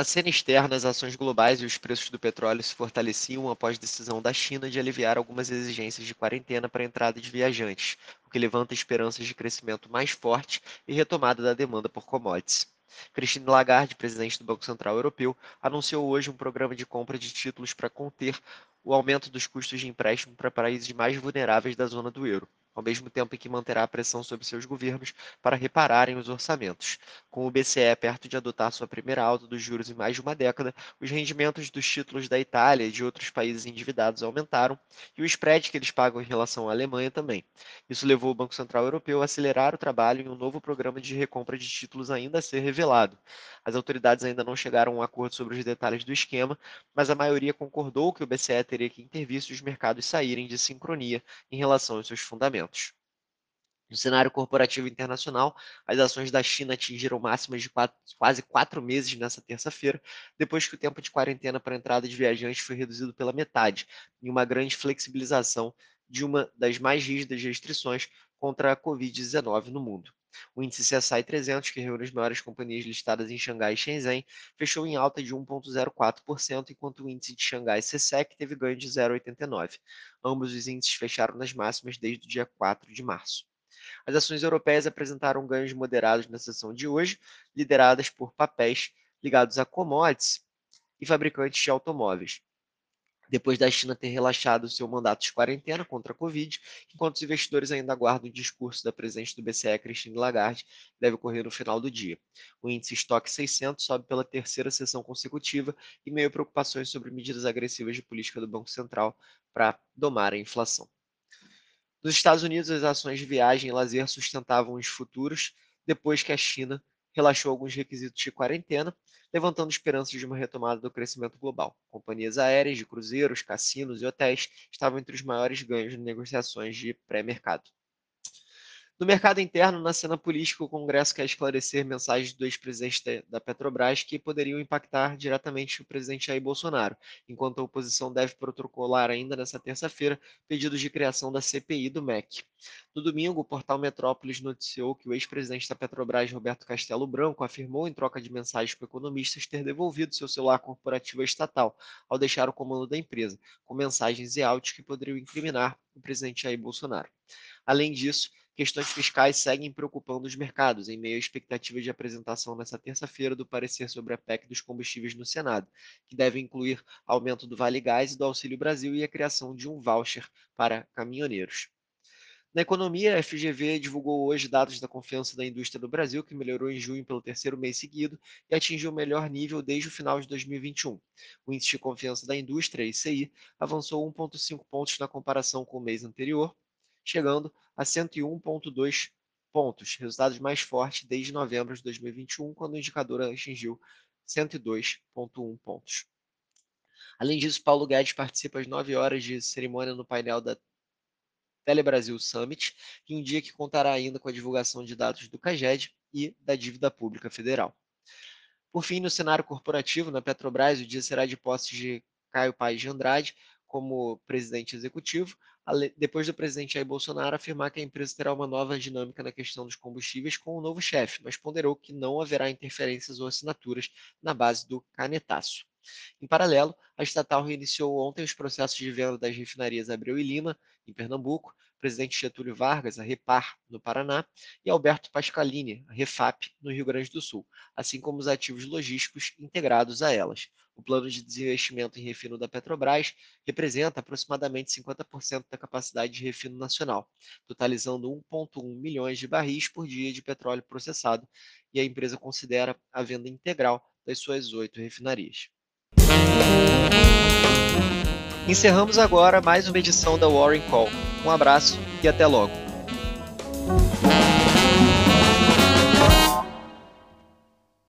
Na cena externa, as ações globais e os preços do petróleo se fortaleciam após decisão da China de aliviar algumas exigências de quarentena para a entrada de viajantes, o que levanta esperanças de crescimento mais forte e retomada da demanda por commodities. Christine Lagarde, presidente do Banco Central Europeu, anunciou hoje um programa de compra de títulos para conter o aumento dos custos de empréstimo para países mais vulneráveis da zona do euro ao mesmo tempo em que manterá a pressão sobre seus governos para repararem os orçamentos. Com o BCE perto de adotar sua primeira alta dos juros em mais de uma década, os rendimentos dos títulos da Itália e de outros países endividados aumentaram e o spread que eles pagam em relação à Alemanha também. Isso levou o Banco Central Europeu a acelerar o trabalho em um novo programa de recompra de títulos ainda a ser revelado. As autoridades ainda não chegaram a um acordo sobre os detalhes do esquema, mas a maioria concordou que o BCE teria que intervir se os mercados saírem de sincronia em relação aos seus fundamentos. No cenário corporativo internacional, as ações da China atingiram máximas de quatro, quase quatro meses nesta terça-feira, depois que o tempo de quarentena para a entrada de viajantes foi reduzido pela metade, em uma grande flexibilização de uma das mais rígidas restrições contra a Covid-19 no mundo. O índice CSI 300, que reúne as maiores companhias listadas em Xangai e Shenzhen, fechou em alta de 1,04%, enquanto o índice de Xangai CSEC teve ganho de 0,89%. Ambos os índices fecharam nas máximas desde o dia 4 de março. As ações europeias apresentaram ganhos moderados na sessão de hoje, lideradas por papéis ligados a commodities e fabricantes de automóveis depois da China ter relaxado seu mandato de quarentena contra a Covid, enquanto os investidores ainda aguardam o discurso da presidente do BCE, Christine Lagarde, deve ocorrer no final do dia. O índice estoque 600 sobe pela terceira sessão consecutiva e meio preocupações sobre medidas agressivas de política do Banco Central para domar a inflação. Nos Estados Unidos, as ações de viagem e lazer sustentavam os futuros depois que a China relaxou alguns requisitos de quarentena, levantando esperanças de uma retomada do crescimento global. Companhias aéreas, de cruzeiros, cassinos e hotéis estavam entre os maiores ganhos de negociações de pré-mercado. No mercado interno, na cena política, o Congresso quer esclarecer mensagens do ex-presidente da Petrobras que poderiam impactar diretamente o presidente Jair Bolsonaro, enquanto a oposição deve protocolar ainda nesta terça-feira pedidos de criação da CPI do MEC. No domingo, o portal Metrópolis noticiou que o ex-presidente da Petrobras, Roberto Castelo Branco, afirmou em troca de mensagens para economistas ter devolvido seu celular corporativo estatal ao deixar o comando da empresa, com mensagens e áudios que poderiam incriminar o presidente Jair Bolsonaro. Além disso, questões fiscais seguem preocupando os mercados, em meio à expectativa de apresentação nesta terça-feira do parecer sobre a PEC dos combustíveis no Senado, que deve incluir aumento do Vale Gás e do Auxílio Brasil e a criação de um voucher para caminhoneiros. Na economia, a FGV divulgou hoje dados da confiança da indústria do Brasil, que melhorou em junho pelo terceiro mês seguido e atingiu o melhor nível desde o final de 2021. O índice de confiança da indústria, ICI, avançou 1,5 pontos na comparação com o mês anterior, chegando a 101,2 pontos, resultados mais fortes desde novembro de 2021, quando o indicador atingiu 102,1 pontos. Além disso, Paulo Guedes participa às 9 horas de cerimônia no painel da Telebrasil Summit, em dia que contará ainda com a divulgação de dados do CAGED e da dívida pública federal. Por fim, no cenário corporativo, na Petrobras, o dia será de posse de Caio Paes de Andrade como presidente executivo, depois do presidente Jair Bolsonaro afirmar que a empresa terá uma nova dinâmica na questão dos combustíveis com o um novo chefe, mas ponderou que não haverá interferências ou assinaturas na base do canetaço. Em paralelo, a estatal reiniciou ontem os processos de venda das refinarias Abreu e Lima, em Pernambuco, presidente Getúlio Vargas, a Repar, no Paraná, e Alberto Pascalini, a Refap, no Rio Grande do Sul, assim como os ativos logísticos integrados a elas. O plano de desinvestimento em refino da Petrobras representa aproximadamente 50% da capacidade de refino nacional, totalizando 1,1 milhões de barris por dia de petróleo processado, e a empresa considera a venda integral das suas oito refinarias. Encerramos agora mais uma edição da Warren Call. Um abraço e até logo.